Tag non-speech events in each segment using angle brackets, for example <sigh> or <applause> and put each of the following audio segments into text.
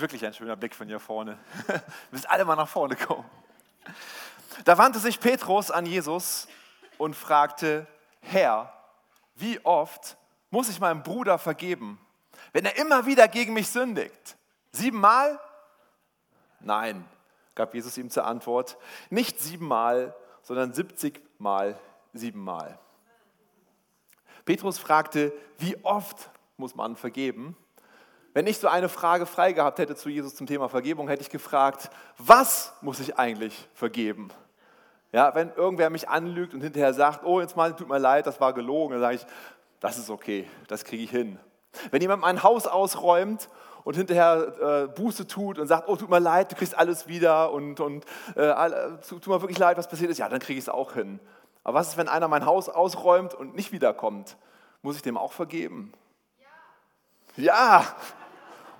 wirklich ein schöner Blick von hier vorne. <laughs> Wir müssen alle mal nach vorne kommen. Da wandte sich Petrus an Jesus und fragte, Herr, wie oft muss ich meinem Bruder vergeben, wenn er immer wieder gegen mich sündigt? Siebenmal? Nein, gab Jesus ihm zur Antwort, nicht siebenmal, sondern siebzigmal siebenmal. Petrus fragte, wie oft muss man vergeben? Wenn ich so eine Frage frei gehabt hätte zu Jesus zum Thema Vergebung, hätte ich gefragt, was muss ich eigentlich vergeben? Ja, wenn irgendwer mich anlügt und hinterher sagt, oh, jetzt mal, tut mir leid, das war gelogen, dann sage ich, das ist okay, das kriege ich hin. Wenn jemand mein Haus ausräumt und hinterher äh, Buße tut und sagt, oh, tut mir leid, du kriegst alles wieder und, und äh, tut mir wirklich leid, was passiert ist, ja, dann kriege ich es auch hin. Aber was ist, wenn einer mein Haus ausräumt und nicht wiederkommt? Muss ich dem auch vergeben? Ja. ja.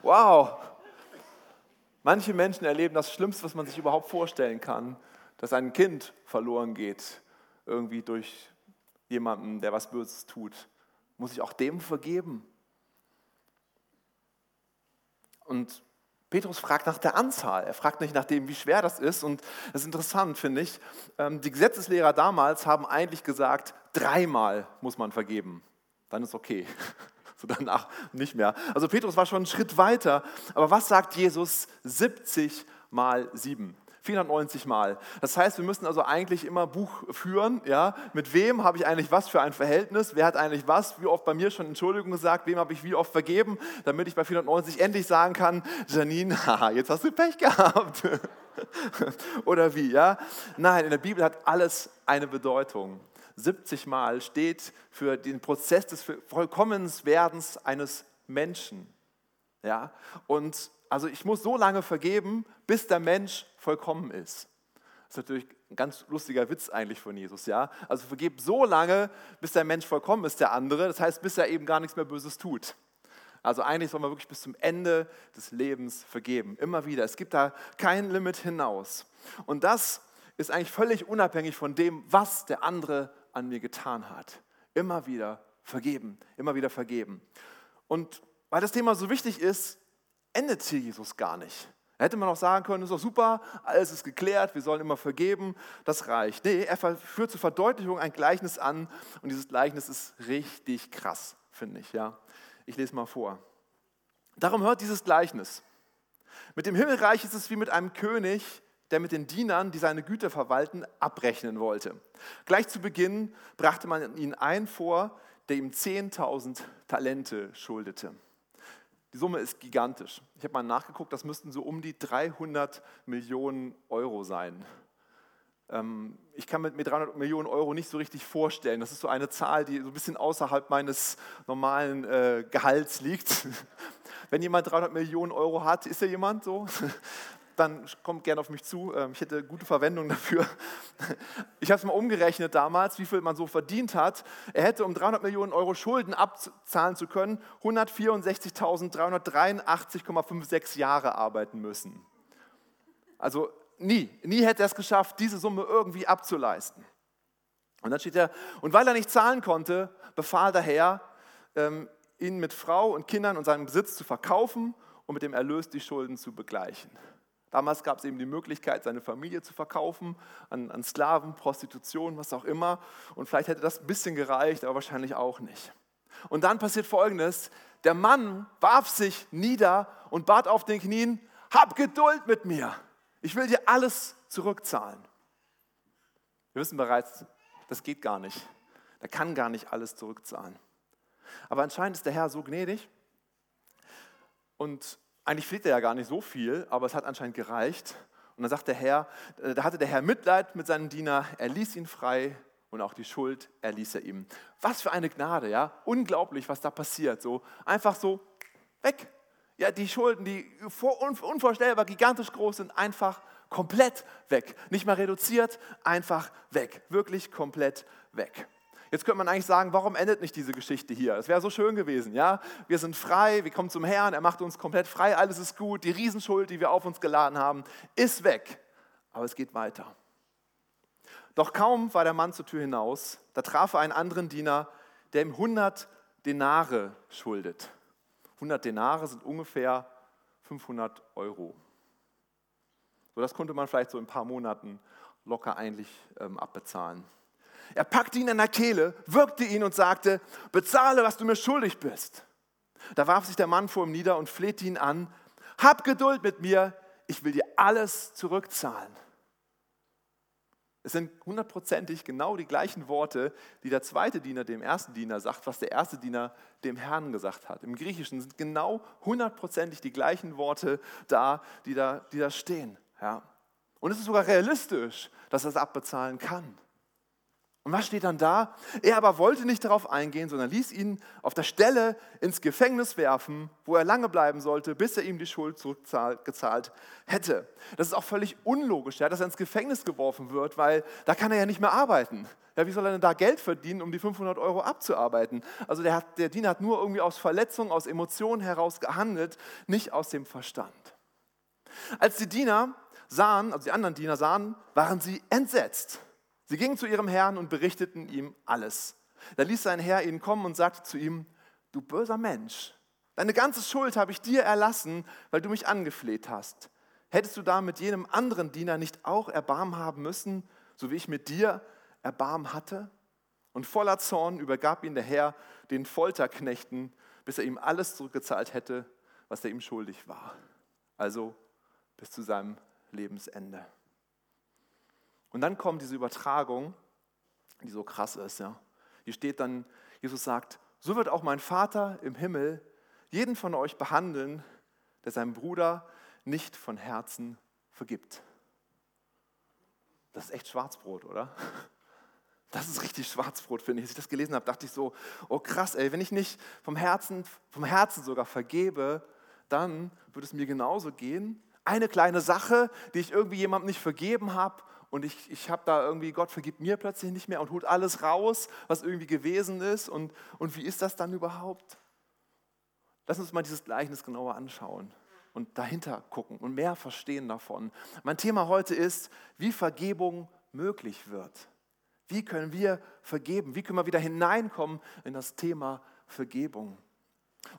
Wow. Manche Menschen erleben das Schlimmste, was man sich überhaupt vorstellen kann, dass ein Kind verloren geht, irgendwie durch jemanden, der was Böses tut. Muss ich auch dem vergeben? Und Petrus fragt nach der Anzahl. Er fragt nicht nach dem, wie schwer das ist. Und das ist interessant, finde ich. Ähm, die Gesetzeslehrer damals haben eigentlich gesagt, dreimal muss man vergeben. Dann ist okay. So danach nicht mehr. Also Petrus war schon einen Schritt weiter. Aber was sagt Jesus 70 mal 7? 490 Mal. Das heißt, wir müssen also eigentlich immer Buch führen. Ja? Mit wem habe ich eigentlich was für ein Verhältnis? Wer hat eigentlich was? Wie oft bei mir schon Entschuldigung gesagt? Wem habe ich wie oft vergeben? Damit ich bei 490 endlich sagen kann, Janine, <laughs> haha, jetzt hast du Pech gehabt. <laughs> Oder wie? Ja? Nein, in der Bibel hat alles eine Bedeutung. 70 Mal steht für den Prozess des Vollkommenswerdens eines Menschen. Ja? Und also ich muss so lange vergeben, bis der Mensch vollkommen ist. Das ist natürlich ein ganz lustiger Witz eigentlich von Jesus, ja. Also vergib so lange, bis der Mensch vollkommen ist, der andere. Das heißt, bis er eben gar nichts mehr Böses tut. Also eigentlich soll man wirklich bis zum Ende des Lebens vergeben. Immer wieder. Es gibt da kein Limit hinaus. Und das ist eigentlich völlig unabhängig von dem, was der andere an mir getan hat. Immer wieder vergeben. Immer wieder vergeben. Und weil das Thema so wichtig ist, endet hier Jesus gar nicht. Da hätte man auch sagen können, ist doch super, alles ist geklärt, wir sollen immer vergeben, das reicht. Nee, er führt zur Verdeutlichung ein Gleichnis an und dieses Gleichnis ist richtig krass, finde ich. Ja. Ich lese mal vor. Darum hört dieses Gleichnis. Mit dem Himmelreich ist es wie mit einem König, der mit den Dienern, die seine Güter verwalten, abrechnen wollte. Gleich zu Beginn brachte man ihn ein vor, der ihm 10.000 Talente schuldete. Die Summe ist gigantisch. Ich habe mal nachgeguckt, das müssten so um die 300 Millionen Euro sein. Ähm, ich kann mir 300 Millionen Euro nicht so richtig vorstellen. Das ist so eine Zahl, die so ein bisschen außerhalb meines normalen äh, Gehalts liegt. <laughs> Wenn jemand 300 Millionen Euro hat, ist er jemand so? <laughs> dann kommt gerne auf mich zu. Ähm, ich hätte gute Verwendung dafür. <laughs> Ich habe es mal umgerechnet damals, wie viel man so verdient hat. Er hätte, um 300 Millionen Euro Schulden abzahlen zu können, 164.383,56 Jahre arbeiten müssen. Also nie, nie hätte er es geschafft, diese Summe irgendwie abzuleisten. Und dann steht er, und weil er nicht zahlen konnte, befahl der Herr, ähm, ihn mit Frau und Kindern und seinem Besitz zu verkaufen und mit dem Erlös die Schulden zu begleichen. Damals gab es eben die Möglichkeit, seine Familie zu verkaufen an, an, Sklaven, Prostitution, was auch immer. Und vielleicht hätte das ein bisschen gereicht, aber wahrscheinlich auch nicht. Und dann passiert Folgendes. Der Mann warf sich nieder und bat auf den Knien, hab Geduld mit mir. Ich will dir alles zurückzahlen. Wir wissen bereits, das geht gar nicht. Er kann gar nicht alles zurückzahlen. Aber anscheinend ist der Herr so gnädig und eigentlich fehlt er ja gar nicht so viel, aber es hat anscheinend gereicht. Und dann sagt der Herr, äh, da hatte der Herr Mitleid mit seinem Diener, er ließ ihn frei und auch die Schuld erließ er ihm. Was für eine Gnade, ja? Unglaublich, was da passiert. So einfach so weg. Ja, die Schulden, die unvorstellbar gigantisch groß sind, einfach komplett weg. Nicht mal reduziert, einfach weg. Wirklich komplett weg. Jetzt könnte man eigentlich sagen, warum endet nicht diese Geschichte hier? Es wäre so schön gewesen, ja? Wir sind frei, wir kommen zum Herrn, er macht uns komplett frei, alles ist gut, die Riesenschuld, die wir auf uns geladen haben, ist weg. Aber es geht weiter. Doch kaum war der Mann zur Tür hinaus, da traf er einen anderen Diener, der ihm 100 Denare schuldet. 100 Denare sind ungefähr 500 Euro. So, das konnte man vielleicht so in ein paar Monaten locker eigentlich ähm, abbezahlen. Er packte ihn an der Kehle, wirkte ihn und sagte, bezahle, was du mir schuldig bist. Da warf sich der Mann vor ihm nieder und flehte ihn an, hab Geduld mit mir, ich will dir alles zurückzahlen. Es sind hundertprozentig genau die gleichen Worte, die der zweite Diener dem ersten Diener sagt, was der erste Diener dem Herrn gesagt hat. Im Griechischen sind genau hundertprozentig die gleichen Worte da, die da, die da stehen. Ja. Und es ist sogar realistisch, dass er es abbezahlen kann. Und was steht dann da? Er aber wollte nicht darauf eingehen, sondern ließ ihn auf der Stelle ins Gefängnis werfen, wo er lange bleiben sollte, bis er ihm die Schuld zurückgezahlt hätte. Das ist auch völlig unlogisch, ja, dass er ins Gefängnis geworfen wird, weil da kann er ja nicht mehr arbeiten. Ja, wie soll er denn da Geld verdienen, um die 500 Euro abzuarbeiten? Also der, hat, der Diener hat nur irgendwie aus Verletzung, aus Emotionen heraus gehandelt, nicht aus dem Verstand. Als die Diener sahen, also die anderen Diener sahen, waren sie entsetzt. Sie gingen zu ihrem Herrn und berichteten ihm alles. Da ließ sein Herr ihn kommen und sagte zu ihm, du böser Mensch, deine ganze Schuld habe ich dir erlassen, weil du mich angefleht hast. Hättest du da mit jenem anderen Diener nicht auch Erbarmen haben müssen, so wie ich mit dir Erbarmen hatte? Und voller Zorn übergab ihn der Herr den Folterknechten, bis er ihm alles zurückgezahlt hätte, was er ihm schuldig war. Also bis zu seinem Lebensende. Und dann kommt diese Übertragung, die so krass ist. Ja. Hier steht dann, Jesus sagt, so wird auch mein Vater im Himmel jeden von euch behandeln, der seinem Bruder nicht von Herzen vergibt. Das ist echt Schwarzbrot, oder? Das ist richtig Schwarzbrot, finde ich. Als ich das gelesen habe, dachte ich so, oh krass, ey, wenn ich nicht vom Herzen, vom Herzen sogar vergebe, dann würde es mir genauso gehen. Eine kleine Sache, die ich irgendwie jemandem nicht vergeben habe und ich, ich habe da irgendwie, Gott vergibt mir plötzlich nicht mehr und holt alles raus, was irgendwie gewesen ist. Und, und wie ist das dann überhaupt? Lass uns mal dieses Gleichnis genauer anschauen und dahinter gucken und mehr verstehen davon. Mein Thema heute ist, wie Vergebung möglich wird. Wie können wir vergeben? Wie können wir wieder hineinkommen in das Thema Vergebung?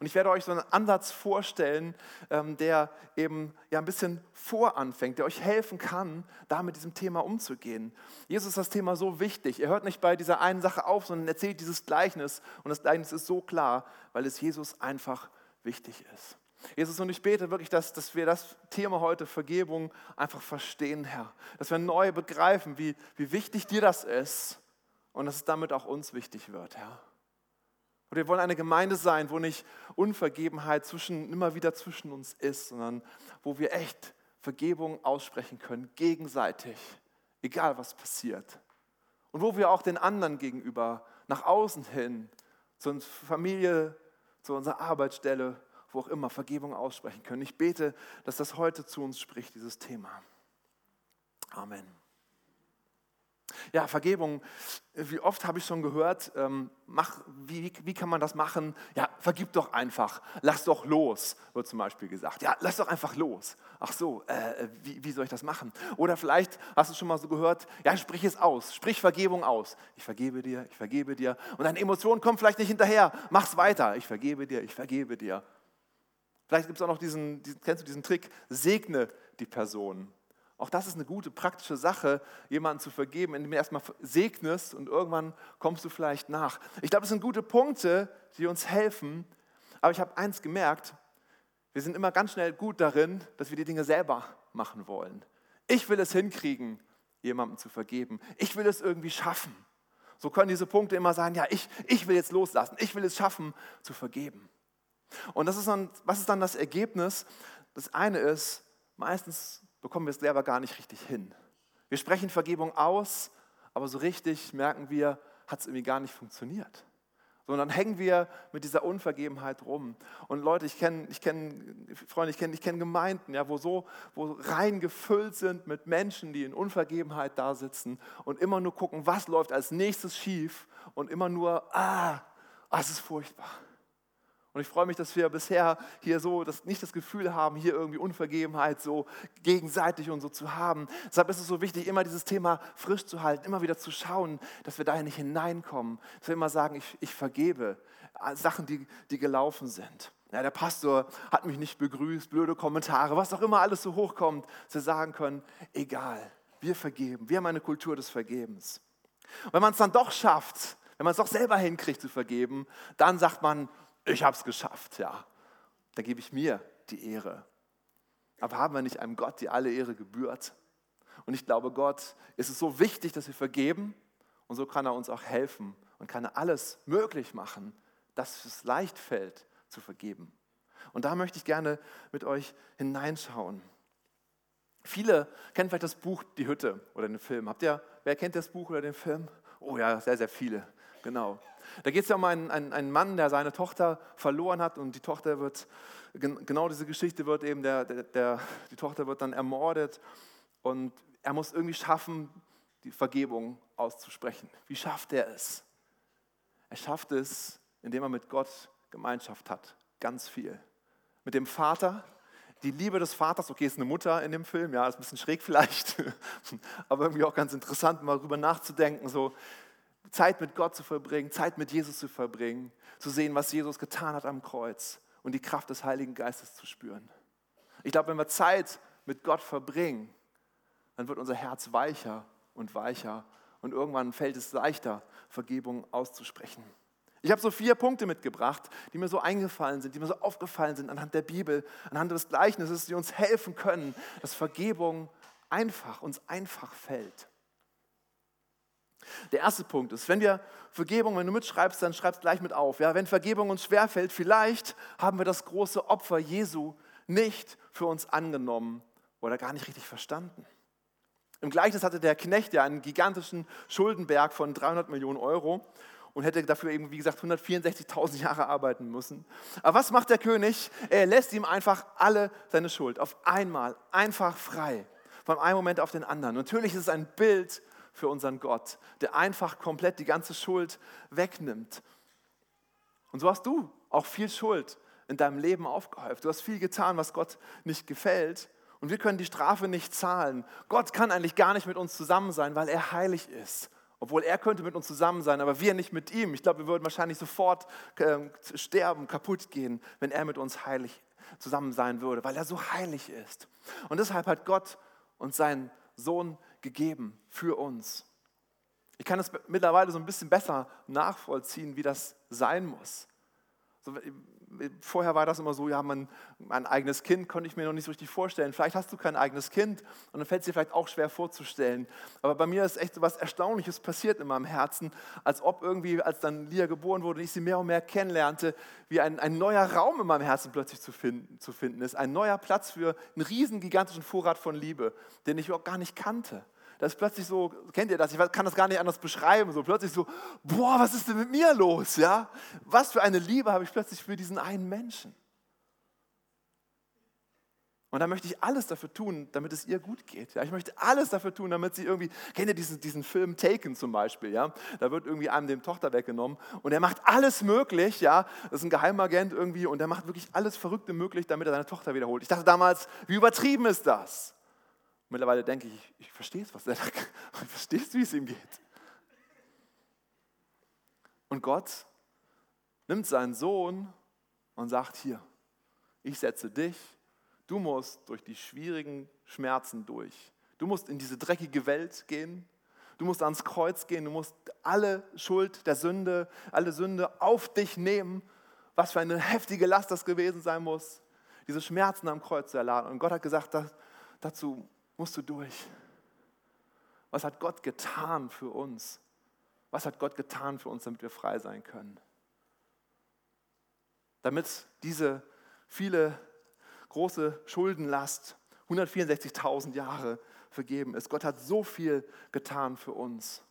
Und ich werde euch so einen Ansatz vorstellen, ähm, der eben ja ein bisschen voranfängt, der euch helfen kann, da mit diesem Thema umzugehen. Jesus ist das Thema so wichtig. Er hört nicht bei dieser einen Sache auf, sondern erzählt dieses Gleichnis. Und das Gleichnis ist so klar, weil es Jesus einfach wichtig ist. Jesus, und ich bete wirklich, dass, dass wir das Thema heute Vergebung einfach verstehen, Herr. Dass wir neu begreifen, wie, wie wichtig dir das ist und dass es damit auch uns wichtig wird, Herr. Und wir wollen eine Gemeinde sein, wo nicht Unvergebenheit zwischen, immer wieder zwischen uns ist, sondern wo wir echt Vergebung aussprechen können, gegenseitig, egal was passiert. Und wo wir auch den anderen gegenüber nach außen hin, zu unserer Familie, zu unserer Arbeitsstelle, wo auch immer Vergebung aussprechen können. Ich bete, dass das heute zu uns spricht, dieses Thema. Amen. Ja, Vergebung, wie oft habe ich schon gehört, ähm, mach, wie, wie kann man das machen? Ja, vergib doch einfach, lass doch los, wird zum Beispiel gesagt. Ja, lass doch einfach los. Ach so, äh, wie, wie soll ich das machen? Oder vielleicht hast du schon mal so gehört, ja, sprich es aus, sprich Vergebung aus. Ich vergebe dir, ich vergebe dir. Und deine Emotionen kommen vielleicht nicht hinterher, mach's weiter. Ich vergebe dir, ich vergebe dir. Vielleicht gibt es auch noch diesen, diesen, kennst du diesen Trick, segne die Person. Auch das ist eine gute, praktische Sache, jemanden zu vergeben, indem du erstmal segnest und irgendwann kommst du vielleicht nach. Ich glaube, es sind gute Punkte, die uns helfen. Aber ich habe eins gemerkt, wir sind immer ganz schnell gut darin, dass wir die Dinge selber machen wollen. Ich will es hinkriegen, jemandem zu vergeben. Ich will es irgendwie schaffen. So können diese Punkte immer sagen, ja, ich, ich will jetzt loslassen. Ich will es schaffen, zu vergeben. Und das ist dann, was ist dann das Ergebnis? Das eine ist, meistens bekommen wir es selber gar nicht richtig hin. Wir sprechen Vergebung aus, aber so richtig merken wir, hat es irgendwie gar nicht funktioniert. Sondern hängen wir mit dieser Unvergebenheit rum. Und Leute, ich kenne, ich kenn, Freunde, ich kenne ich kenn Gemeinden, ja, wo so wo rein gefüllt sind mit Menschen, die in Unvergebenheit da sitzen und immer nur gucken, was läuft als nächstes schief und immer nur, ah, ah es ist furchtbar. Und ich freue mich, dass wir bisher hier so das, nicht das Gefühl haben, hier irgendwie Unvergebenheit so gegenseitig und so zu haben. Deshalb ist es so wichtig, immer dieses Thema frisch zu halten, immer wieder zu schauen, dass wir dahin nicht hineinkommen. Dass wir immer sagen, ich, ich vergebe Sachen, die, die gelaufen sind. Ja, der Pastor hat mich nicht begrüßt, blöde Kommentare, was auch immer alles so hochkommt, dass wir sagen können, egal, wir vergeben, wir haben eine Kultur des Vergebens. Und wenn man es dann doch schafft, wenn man es doch selber hinkriegt zu vergeben, dann sagt man, ich habe es geschafft, ja. Dann gebe ich mir die Ehre. Aber haben wir nicht einem Gott, die alle Ehre gebührt? Und ich glaube, Gott ist es so wichtig, dass wir vergeben und so kann er uns auch helfen und kann er alles möglich machen, dass es leicht fällt zu vergeben. Und da möchte ich gerne mit euch hineinschauen. Viele kennen vielleicht das Buch Die Hütte oder den Film. Habt ihr, wer kennt das Buch oder den Film? Oh ja, sehr, sehr viele. Genau. Da geht es ja um einen, einen, einen, Mann, der seine Tochter verloren hat und die Tochter wird, genau diese Geschichte wird eben, der, der, der, die Tochter wird dann ermordet und er muss irgendwie schaffen, die Vergebung auszusprechen. Wie schafft er es? Er schafft es, indem er mit Gott Gemeinschaft hat. Ganz viel. Mit dem Vater, die Liebe des Vaters, okay, ist eine Mutter in dem Film, ja, ist ein bisschen schräg vielleicht, <laughs> aber irgendwie auch ganz interessant, mal darüber nachzudenken, so Zeit mit Gott zu verbringen, Zeit mit Jesus zu verbringen, zu sehen, was Jesus getan hat am Kreuz und die Kraft des Heiligen Geistes zu spüren. Ich glaube, wenn wir Zeit mit Gott verbringen, dann wird unser Herz weicher und weicher und irgendwann fällt es leichter, Vergebung auszusprechen. Ich habe so vier Punkte mitgebracht, die mir so eingefallen sind, die mir so aufgefallen sind anhand der Bibel, anhand des Gleichnisses, die uns helfen können, dass Vergebung einfach, uns einfach fällt. Der erste Punkt ist, wenn wir Vergebung, wenn du mitschreibst, dann schreibst gleich mit auf. Ja? Wenn Vergebung uns schwerfällt, vielleicht haben wir das große Opfer Jesu nicht für uns angenommen oder gar nicht richtig verstanden. Im Gleichnis hatte der Knecht ja einen gigantischen Schuldenberg von 300 Millionen Euro und hätte dafür eben, wie gesagt, 164.000 Jahre arbeiten müssen. Aber was macht der König? Er lässt ihm einfach alle seine Schuld auf einmal, einfach frei, von einem Moment auf den anderen. Natürlich ist es ein Bild für unseren Gott, der einfach komplett die ganze Schuld wegnimmt. Und so hast du auch viel Schuld in deinem Leben aufgehäuft. Du hast viel getan, was Gott nicht gefällt. Und wir können die Strafe nicht zahlen. Gott kann eigentlich gar nicht mit uns zusammen sein, weil er heilig ist. Obwohl er könnte mit uns zusammen sein, aber wir nicht mit ihm. Ich glaube, wir würden wahrscheinlich sofort äh, sterben, kaputt gehen, wenn er mit uns heilig zusammen sein würde, weil er so heilig ist. Und deshalb hat Gott uns seinen Sohn gegeben für uns. Ich kann es mittlerweile so ein bisschen besser nachvollziehen, wie das sein muss. So, vorher war das immer so, ja, man, ein eigenes Kind konnte ich mir noch nicht so richtig vorstellen. Vielleicht hast du kein eigenes Kind und dann fällt es dir vielleicht auch schwer vorzustellen. Aber bei mir ist echt so was Erstaunliches passiert in meinem Herzen, als ob irgendwie, als dann Lia geboren wurde und ich sie mehr und mehr kennenlernte, wie ein, ein neuer Raum in meinem Herzen plötzlich zu finden, zu finden ist. Ein neuer Platz für einen riesen, gigantischen Vorrat von Liebe, den ich auch gar nicht kannte das ist plötzlich so, kennt ihr das? Ich kann das gar nicht anders beschreiben. So plötzlich so, boah, was ist denn mit mir los? Ja? Was für eine Liebe habe ich plötzlich für diesen einen Menschen? Und da möchte ich alles dafür tun, damit es ihr gut geht. Ja, ich möchte alles dafür tun, damit sie irgendwie, kennt ihr diesen, diesen Film Taken zum Beispiel? Ja? Da wird irgendwie einem dem Tochter weggenommen und er macht alles möglich. Ja? Das ist ein Geheimagent irgendwie und er macht wirklich alles Verrückte möglich, damit er seine Tochter wiederholt. Ich dachte damals, wie übertrieben ist das? Mittlerweile denke ich, ich verstehe es, was er sagt. <laughs> Verstehe es, wie es ihm geht. Und Gott nimmt seinen Sohn und sagt, hier, ich setze dich, du musst durch die schwierigen Schmerzen durch. Du musst in diese dreckige Welt gehen, du musst ans Kreuz gehen, du musst alle Schuld der Sünde, alle Sünde auf dich nehmen, was für eine heftige Last das gewesen sein muss, diese Schmerzen am Kreuz zu erladen. Und Gott hat gesagt, dazu musst du durch. Was hat Gott getan für uns? Was hat Gott getan für uns, damit wir frei sein können? Damit diese viele große Schuldenlast 164.000 Jahre vergeben ist. Gott hat so viel getan für uns.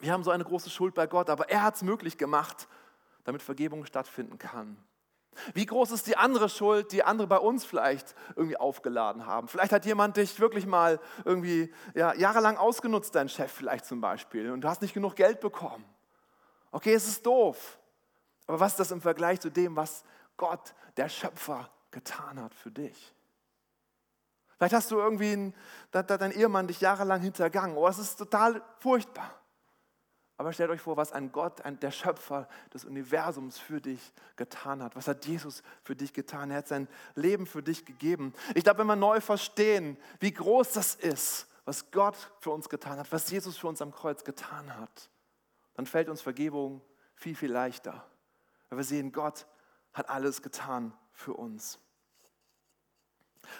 Wir haben so eine große Schuld bei Gott, aber er hat es möglich gemacht, damit Vergebung stattfinden kann. Wie groß ist die andere Schuld, die andere bei uns vielleicht irgendwie aufgeladen haben? Vielleicht hat jemand dich wirklich mal irgendwie ja, jahrelang ausgenutzt, dein Chef vielleicht zum Beispiel, und du hast nicht genug Geld bekommen. Okay, es ist doof. Aber was ist das im Vergleich zu dem, was Gott, der Schöpfer, getan hat für dich? Vielleicht hast du irgendwie, einen, da, da dein Ehemann dich jahrelang hintergangen. Oh, es ist total furchtbar. Aber stellt euch vor, was ein Gott, ein, der Schöpfer des Universums für dich getan hat. Was hat Jesus für dich getan? Er hat sein Leben für dich gegeben. Ich glaube, wenn wir neu verstehen, wie groß das ist, was Gott für uns getan hat, was Jesus für uns am Kreuz getan hat, dann fällt uns Vergebung viel, viel leichter. Weil wir sehen, Gott hat alles getan für uns.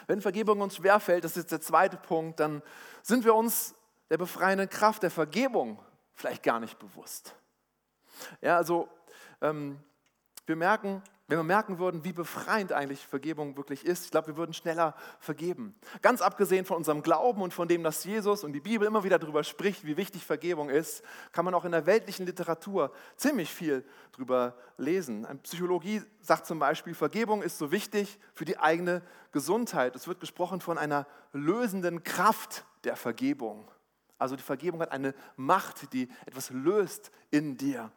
Wenn Vergebung uns schwerfällt, das ist der zweite Punkt, dann sind wir uns der befreienden Kraft der Vergebung vielleicht gar nicht bewusst. Ja, also ähm, wir merken, wenn wir merken würden, wie befreiend eigentlich Vergebung wirklich ist, ich glaube, wir würden schneller vergeben. Ganz abgesehen von unserem Glauben und von dem, dass Jesus und die Bibel immer wieder darüber spricht, wie wichtig Vergebung ist, kann man auch in der weltlichen Literatur ziemlich viel darüber lesen. Eine Psychologie sagt zum Beispiel, Vergebung ist so wichtig für die eigene Gesundheit. Es wird gesprochen von einer lösenden Kraft der Vergebung. Also die Vergebung hat eine Macht, die etwas löst in dir.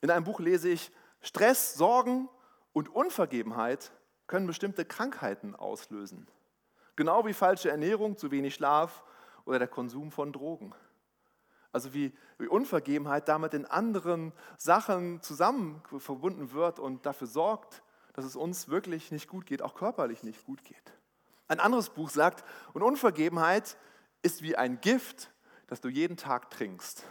In einem Buch lese ich, Stress, Sorgen und Unvergebenheit können bestimmte Krankheiten auslösen. Genau wie falsche Ernährung, zu wenig Schlaf oder der Konsum von Drogen. Also wie, wie Unvergebenheit damit in anderen Sachen zusammen verbunden wird und dafür sorgt, dass es uns wirklich nicht gut geht, auch körperlich nicht gut geht. Ein anderes Buch sagt, und Unvergebenheit ist wie ein Gift, das du jeden Tag trinkst.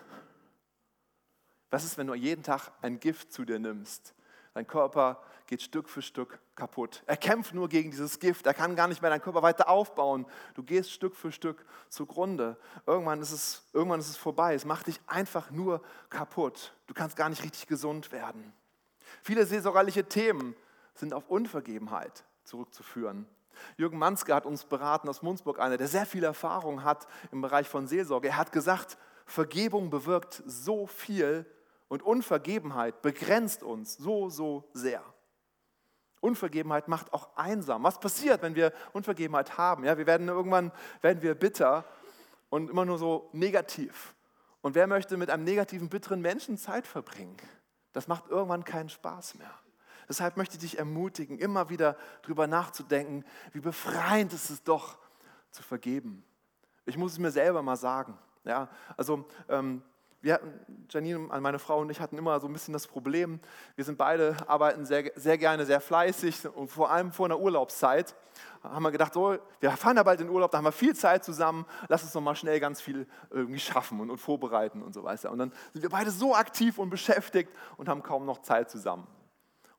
Was ist, wenn du jeden Tag ein Gift zu dir nimmst? Dein Körper geht Stück für Stück kaputt. Er kämpft nur gegen dieses Gift. Er kann gar nicht mehr deinen Körper weiter aufbauen. Du gehst Stück für Stück zugrunde. Irgendwann ist es, irgendwann ist es vorbei. Es macht dich einfach nur kaputt. Du kannst gar nicht richtig gesund werden. Viele seelsorgerliche Themen sind auf Unvergebenheit zurückzuführen. Jürgen Manske hat uns beraten aus Munzburg, einer, der sehr viel Erfahrung hat im Bereich von Seelsorge. Er hat gesagt, Vergebung bewirkt so viel und Unvergebenheit begrenzt uns so, so sehr. Unvergebenheit macht auch einsam. Was passiert, wenn wir Unvergebenheit haben? Ja, wir werden irgendwann werden wir bitter und immer nur so negativ. Und wer möchte mit einem negativen, bitteren Menschen Zeit verbringen? Das macht irgendwann keinen Spaß mehr. Deshalb möchte ich dich ermutigen, immer wieder darüber nachzudenken, wie befreiend ist es doch zu vergeben. Ich muss es mir selber mal sagen. Ja, also ähm, wir hatten, Janine, meine Frau und ich hatten immer so ein bisschen das Problem, wir sind beide, arbeiten sehr, sehr gerne, sehr fleißig und vor allem vor einer Urlaubszeit haben wir gedacht, so, wir fahren ja bald in Urlaub, da haben wir viel Zeit zusammen, lass uns noch mal schnell ganz viel irgendwie schaffen und, und vorbereiten und so weiter. Und dann sind wir beide so aktiv und beschäftigt und haben kaum noch Zeit zusammen.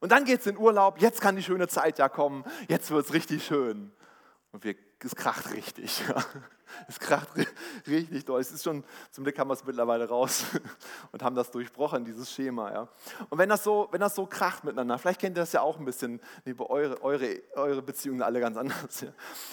Und dann geht es in Urlaub, jetzt kann die schöne Zeit ja kommen, jetzt wird es richtig schön. Und wir, es kracht richtig. <laughs> Es kracht richtig doll. Es ist schon, zum Glück haben wir es mittlerweile raus <laughs> und haben das durchbrochen, dieses Schema. Ja. Und wenn das, so, wenn das so kracht miteinander, vielleicht kennt ihr das ja auch ein bisschen, nee, eure, eure, eure Beziehungen alle ganz <laughs> anders.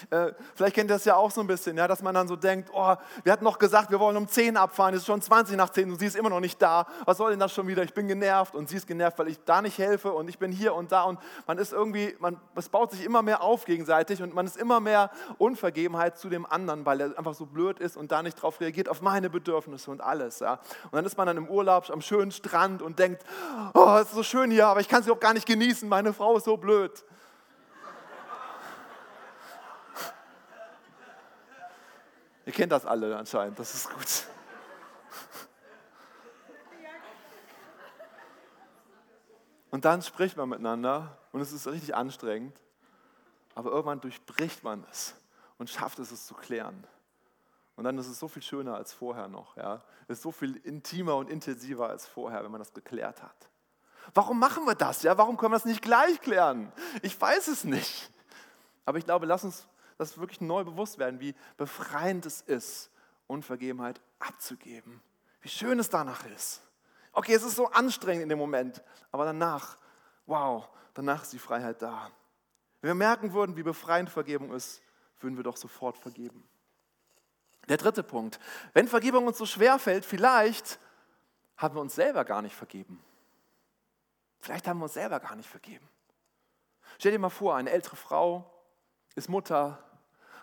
Ja. Äh, vielleicht kennt ihr das ja auch so ein bisschen, ja, dass man dann so denkt, oh, wir hatten noch gesagt, wir wollen um 10 abfahren, es ist schon 20 nach 10 und sie ist immer noch nicht da. Was soll denn das schon wieder? Ich bin genervt und sie ist genervt, weil ich da nicht helfe und ich bin hier und da und man ist irgendwie, man, es baut sich immer mehr auf gegenseitig und man ist immer mehr Unvergebenheit zu dem anderen, weil er einfach so blöd ist und da nicht darauf reagiert, auf meine Bedürfnisse und alles. Ja. Und dann ist man dann im Urlaub am schönen Strand und denkt, oh, es ist so schön hier, aber ich kann es überhaupt gar nicht genießen, meine Frau ist so blöd. <laughs> Ihr kennt das alle anscheinend, das ist gut. Und dann spricht man miteinander und es ist richtig anstrengend, aber irgendwann durchbricht man es und schafft es, es zu klären. Und dann ist es so viel schöner als vorher noch. Ja? Es ist so viel intimer und intensiver als vorher, wenn man das geklärt hat. Warum machen wir das? Ja? Warum können wir das nicht gleich klären? Ich weiß es nicht. Aber ich glaube, lass uns das wirklich neu bewusst werden, wie befreiend es ist, Unvergebenheit abzugeben. Wie schön es danach ist. Okay, es ist so anstrengend in dem Moment, aber danach, wow, danach ist die Freiheit da. Wenn wir merken würden, wie befreiend Vergebung ist, würden wir doch sofort vergeben. Der dritte Punkt. Wenn Vergebung uns so schwer fällt, vielleicht haben wir uns selber gar nicht vergeben. Vielleicht haben wir uns selber gar nicht vergeben. Stell dir mal vor, eine ältere Frau ist Mutter,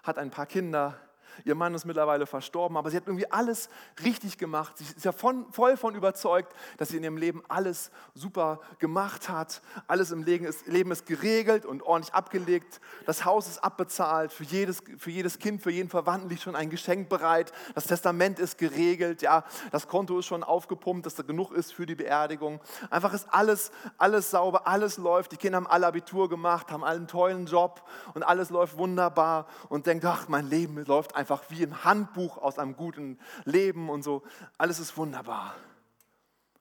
hat ein paar Kinder, Ihr Mann ist mittlerweile verstorben, aber sie hat irgendwie alles richtig gemacht. Sie ist ja von, voll von überzeugt, dass sie in ihrem Leben alles super gemacht hat. Alles im Leben ist, Leben ist geregelt und ordentlich abgelegt. Das Haus ist abbezahlt. Für jedes, für jedes Kind, für jeden Verwandten liegt schon ein Geschenk bereit. Das Testament ist geregelt. Ja, das Konto ist schon aufgepumpt, dass da genug ist für die Beerdigung. Einfach ist alles, alles sauber, alles läuft. Die Kinder haben alle Abitur gemacht, haben einen tollen Job und alles läuft wunderbar und denkt, ach, mein Leben läuft einfach wie ein Handbuch aus einem guten Leben und so. Alles ist wunderbar.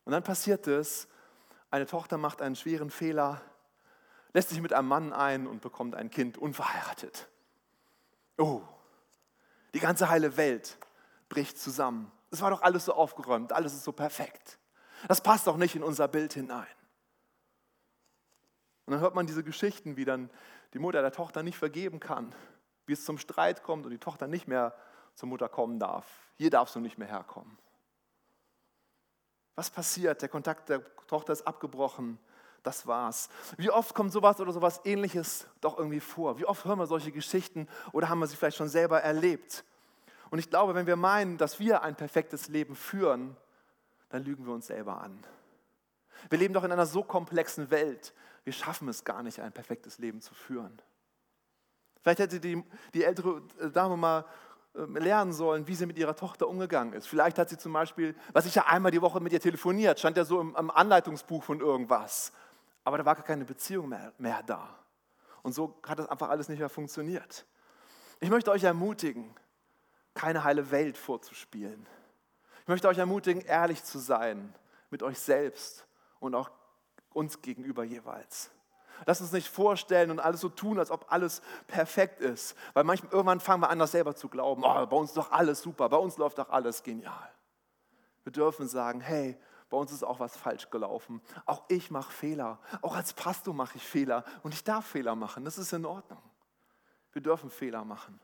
Und dann passiert es, eine Tochter macht einen schweren Fehler, lässt sich mit einem Mann ein und bekommt ein Kind unverheiratet. Oh, die ganze heile Welt bricht zusammen. Es war doch alles so aufgeräumt, alles ist so perfekt. Das passt doch nicht in unser Bild hinein. Und dann hört man diese Geschichten, wie dann die Mutter der Tochter nicht vergeben kann, wie es zum Streit kommt und die Tochter nicht mehr zur Mutter kommen darf. Hier darfst du nicht mehr herkommen. Was passiert? Der Kontakt der Tochter ist abgebrochen. Das war's. Wie oft kommt sowas oder sowas ähnliches doch irgendwie vor? Wie oft hören wir solche Geschichten oder haben wir sie vielleicht schon selber erlebt? Und ich glaube, wenn wir meinen, dass wir ein perfektes Leben führen, dann lügen wir uns selber an. Wir leben doch in einer so komplexen Welt. Wir schaffen es gar nicht, ein perfektes Leben zu führen. Vielleicht hätte die, die ältere Dame mal ähm, lernen sollen, wie sie mit ihrer Tochter umgegangen ist. Vielleicht hat sie zum Beispiel, was ich ja einmal die Woche mit ihr telefoniert, stand ja so im, im Anleitungsbuch von irgendwas. Aber da war gar keine Beziehung mehr, mehr da. Und so hat das einfach alles nicht mehr funktioniert. Ich möchte euch ermutigen, keine heile Welt vorzuspielen. Ich möchte euch ermutigen, ehrlich zu sein mit euch selbst und auch uns gegenüber jeweils. Lass uns nicht vorstellen und alles so tun, als ob alles perfekt ist. Weil manchmal irgendwann fangen wir an, das selber zu glauben. Oh, bei uns ist doch alles super, bei uns läuft doch alles genial. Wir dürfen sagen, hey, bei uns ist auch was falsch gelaufen. Auch ich mache Fehler. Auch als Pastor mache ich Fehler. Und ich darf Fehler machen. Das ist in Ordnung. Wir dürfen Fehler machen.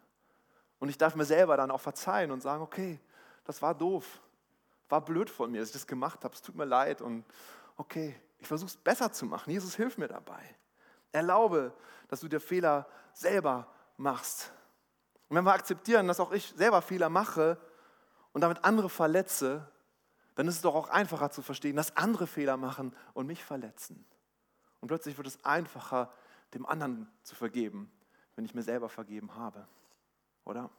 Und ich darf mir selber dann auch verzeihen und sagen, okay, das war doof. War blöd von mir, dass ich das gemacht habe. Es tut mir leid. Und okay, ich versuche es besser zu machen. Jesus, hilf mir dabei. Erlaube, dass du dir Fehler selber machst. Und wenn wir akzeptieren, dass auch ich selber Fehler mache und damit andere verletze, dann ist es doch auch einfacher zu verstehen, dass andere Fehler machen und mich verletzen. Und plötzlich wird es einfacher, dem anderen zu vergeben, wenn ich mir selber vergeben habe. Oder?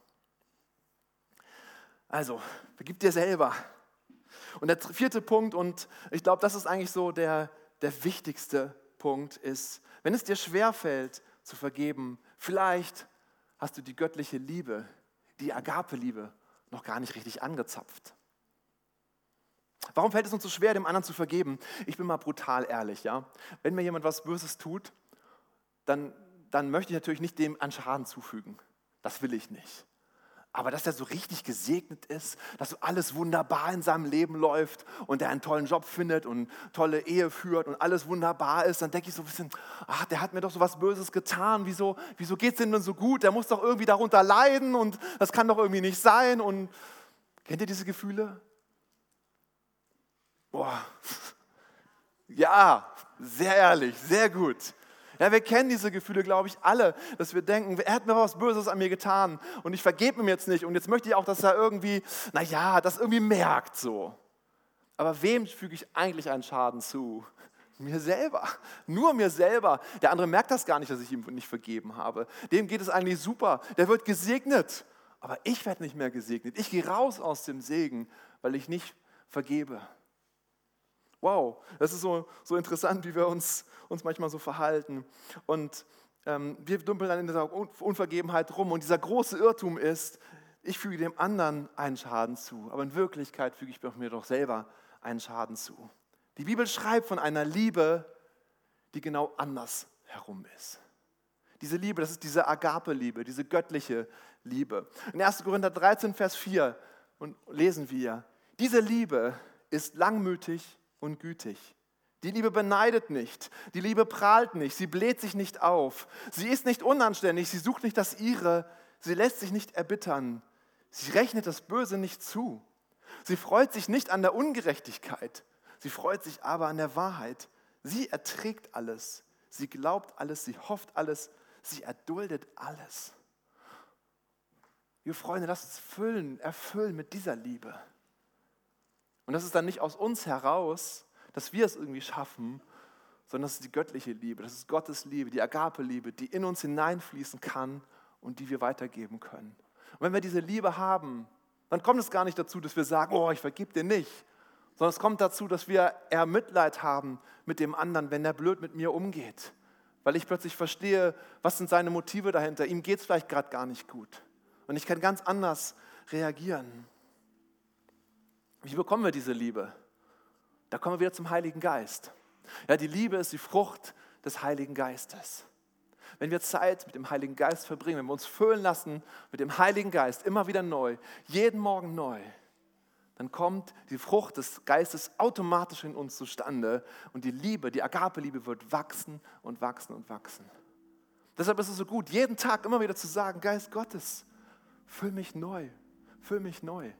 Also, vergib dir selber. Und der vierte Punkt, und ich glaube, das ist eigentlich so der, der wichtigste Punkt, ist, wenn es dir schwerfällt zu vergeben, vielleicht hast du die göttliche Liebe, die Agape-Liebe, noch gar nicht richtig angezapft. Warum fällt es uns so schwer, dem anderen zu vergeben? Ich bin mal brutal ehrlich, ja. Wenn mir jemand was Böses tut, dann, dann möchte ich natürlich nicht dem an Schaden zufügen. Das will ich nicht. Aber dass er so richtig gesegnet ist, dass so alles wunderbar in seinem Leben läuft und er einen tollen Job findet und tolle Ehe führt und alles wunderbar ist, dann denke ich so ein bisschen, ach, der hat mir doch so was Böses getan. Wieso, wieso geht es denn nun so gut? Der muss doch irgendwie darunter leiden und das kann doch irgendwie nicht sein. Und kennt ihr diese Gefühle? Boah, <laughs> ja, sehr ehrlich, sehr gut. Ja, wir kennen diese Gefühle, glaube ich, alle, dass wir denken, er hat mir was Böses an mir getan und ich vergebe ihm jetzt nicht und jetzt möchte ich auch, dass er irgendwie, naja, das irgendwie merkt so. Aber wem füge ich eigentlich einen Schaden zu? Mir selber, nur mir selber. Der andere merkt das gar nicht, dass ich ihm nicht vergeben habe. Dem geht es eigentlich super, der wird gesegnet. Aber ich werde nicht mehr gesegnet. Ich gehe raus aus dem Segen, weil ich nicht vergebe. Wow, das ist so, so interessant, wie wir uns, uns manchmal so verhalten. Und ähm, wir dümpeln dann in dieser Unvergebenheit rum. Und dieser große Irrtum ist, ich füge dem anderen einen Schaden zu. Aber in Wirklichkeit füge ich mir doch selber einen Schaden zu. Die Bibel schreibt von einer Liebe, die genau anders herum ist. Diese Liebe, das ist diese Agape-Liebe, diese göttliche Liebe. In 1. Korinther 13, Vers 4 lesen wir, diese Liebe ist langmütig und gütig. Die Liebe beneidet nicht, die Liebe prahlt nicht, sie bläht sich nicht auf, sie ist nicht unanständig, sie sucht nicht das ihre, sie lässt sich nicht erbittern, sie rechnet das Böse nicht zu, sie freut sich nicht an der Ungerechtigkeit, sie freut sich aber an der Wahrheit, sie erträgt alles, sie glaubt alles, sie hofft alles, sie erduldet alles. Liebe Freunde, lasst uns füllen, erfüllen mit dieser Liebe. Und das ist dann nicht aus uns heraus, dass wir es irgendwie schaffen, sondern das ist die göttliche Liebe, das ist Gottes Liebe, die Agape-Liebe, die in uns hineinfließen kann und die wir weitergeben können. Und wenn wir diese Liebe haben, dann kommt es gar nicht dazu, dass wir sagen, oh, ich vergib dir nicht, sondern es kommt dazu, dass wir eher Mitleid haben mit dem anderen, wenn der blöd mit mir umgeht, weil ich plötzlich verstehe, was sind seine Motive dahinter. Ihm geht es vielleicht gerade gar nicht gut. Und ich kann ganz anders reagieren. Wie bekommen wir diese Liebe? Da kommen wir wieder zum Heiligen Geist. Ja, die Liebe ist die Frucht des Heiligen Geistes. Wenn wir Zeit mit dem Heiligen Geist verbringen, wenn wir uns füllen lassen mit dem Heiligen Geist immer wieder neu, jeden Morgen neu, dann kommt die Frucht des Geistes automatisch in uns zustande und die Liebe, die Agape-Liebe wird wachsen und wachsen und wachsen. Deshalb ist es so gut, jeden Tag immer wieder zu sagen, Geist Gottes, füll mich neu, füll mich neu.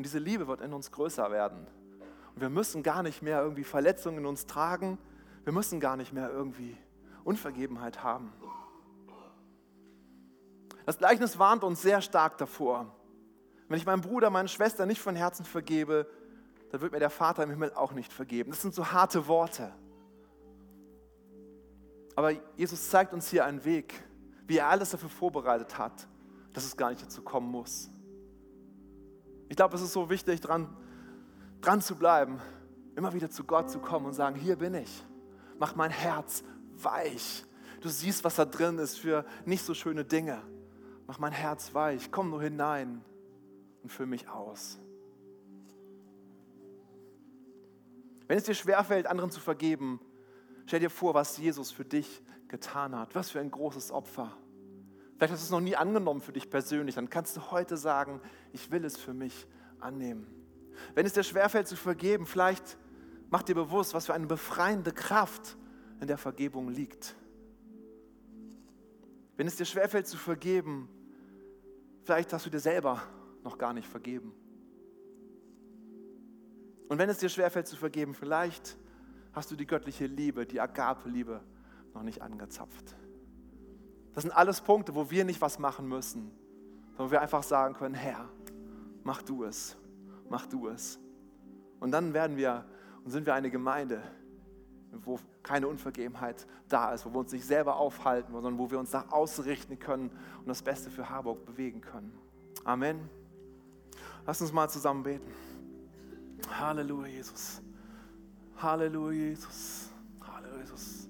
Und diese Liebe wird in uns größer werden. Und wir müssen gar nicht mehr irgendwie Verletzungen in uns tragen. Wir müssen gar nicht mehr irgendwie Unvergebenheit haben. Das Gleichnis warnt uns sehr stark davor. Wenn ich meinem Bruder, meiner Schwester nicht von Herzen vergebe, dann wird mir der Vater im Himmel auch nicht vergeben. Das sind so harte Worte. Aber Jesus zeigt uns hier einen Weg, wie er alles dafür vorbereitet hat, dass es gar nicht dazu kommen muss. Ich glaube, es ist so wichtig, dran, dran zu bleiben, immer wieder zu Gott zu kommen und sagen, hier bin ich. Mach mein Herz weich. Du siehst, was da drin ist für nicht so schöne Dinge. Mach mein Herz weich. Komm nur hinein und füll mich aus. Wenn es dir schwerfällt, anderen zu vergeben, stell dir vor, was Jesus für dich getan hat. Was für ein großes Opfer. Vielleicht hast du es noch nie angenommen für dich persönlich. Dann kannst du heute sagen, ich will es für mich annehmen. Wenn es dir schwerfällt zu vergeben, vielleicht mach dir bewusst, was für eine befreiende Kraft in der Vergebung liegt. Wenn es dir schwerfällt zu vergeben, vielleicht hast du dir selber noch gar nicht vergeben. Und wenn es dir schwerfällt zu vergeben, vielleicht hast du die göttliche Liebe, die Agape-Liebe noch nicht angezapft. Das sind alles Punkte, wo wir nicht was machen müssen, sondern wo wir einfach sagen können, Herr, mach du es, mach du es. Und dann werden wir und sind wir eine Gemeinde, wo keine Unvergebenheit da ist, wo wir uns nicht selber aufhalten, sondern wo wir uns nach ausrichten können und das Beste für Harburg bewegen können. Amen. Lass uns mal zusammen beten. Halleluja, Jesus. Halleluja, Jesus. Halleluja, Jesus.